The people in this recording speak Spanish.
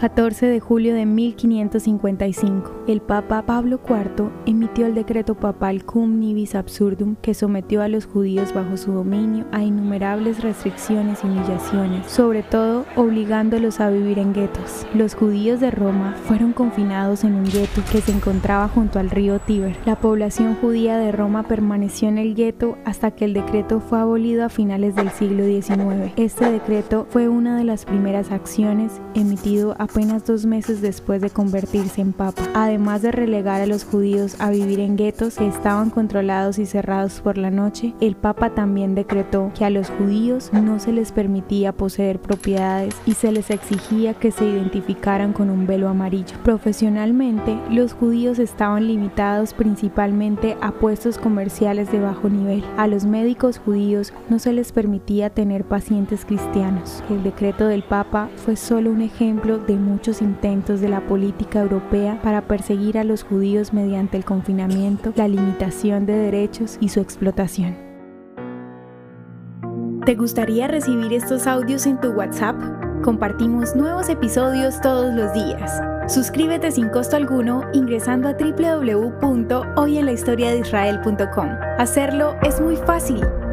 14 de julio de 1555, el Papa Pablo IV emitió el decreto papal Cum Nibis Absurdum que sometió a los judíos bajo su dominio a innumerables restricciones y humillaciones, sobre todo obligándolos a vivir en guetos. Los judíos de Roma fueron confinados en un gueto que se encontraba junto al río Tíber. La población judía de Roma permaneció en el gueto hasta que el decreto fue abolido a finales del siglo XIX. Este decreto fue una de las primeras acciones emitido apenas dos meses después de convertirse en papa. Además de relegar a los judíos a vivir en guetos que estaban controlados y cerrados por la noche, el papa también decretó que a los judíos no se les permitía poseer propiedades y se les exigía que se identificaran con un velo amarillo. Profesionalmente, los judíos estaban limitados principalmente a puestos comerciales de bajo nivel. A los médicos judíos no se les permitía tener pacientes cristianos. El decreto del papa fue solo un ejemplo de muchos intentos de la política europea para perseguir a los judíos mediante el confinamiento, la limitación de derechos y su explotación. ¿Te gustaría recibir estos audios en tu WhatsApp? Compartimos nuevos episodios todos los días. Suscríbete sin costo alguno ingresando a www.hoyenlahistoriadeisrael.com. Hacerlo es muy fácil.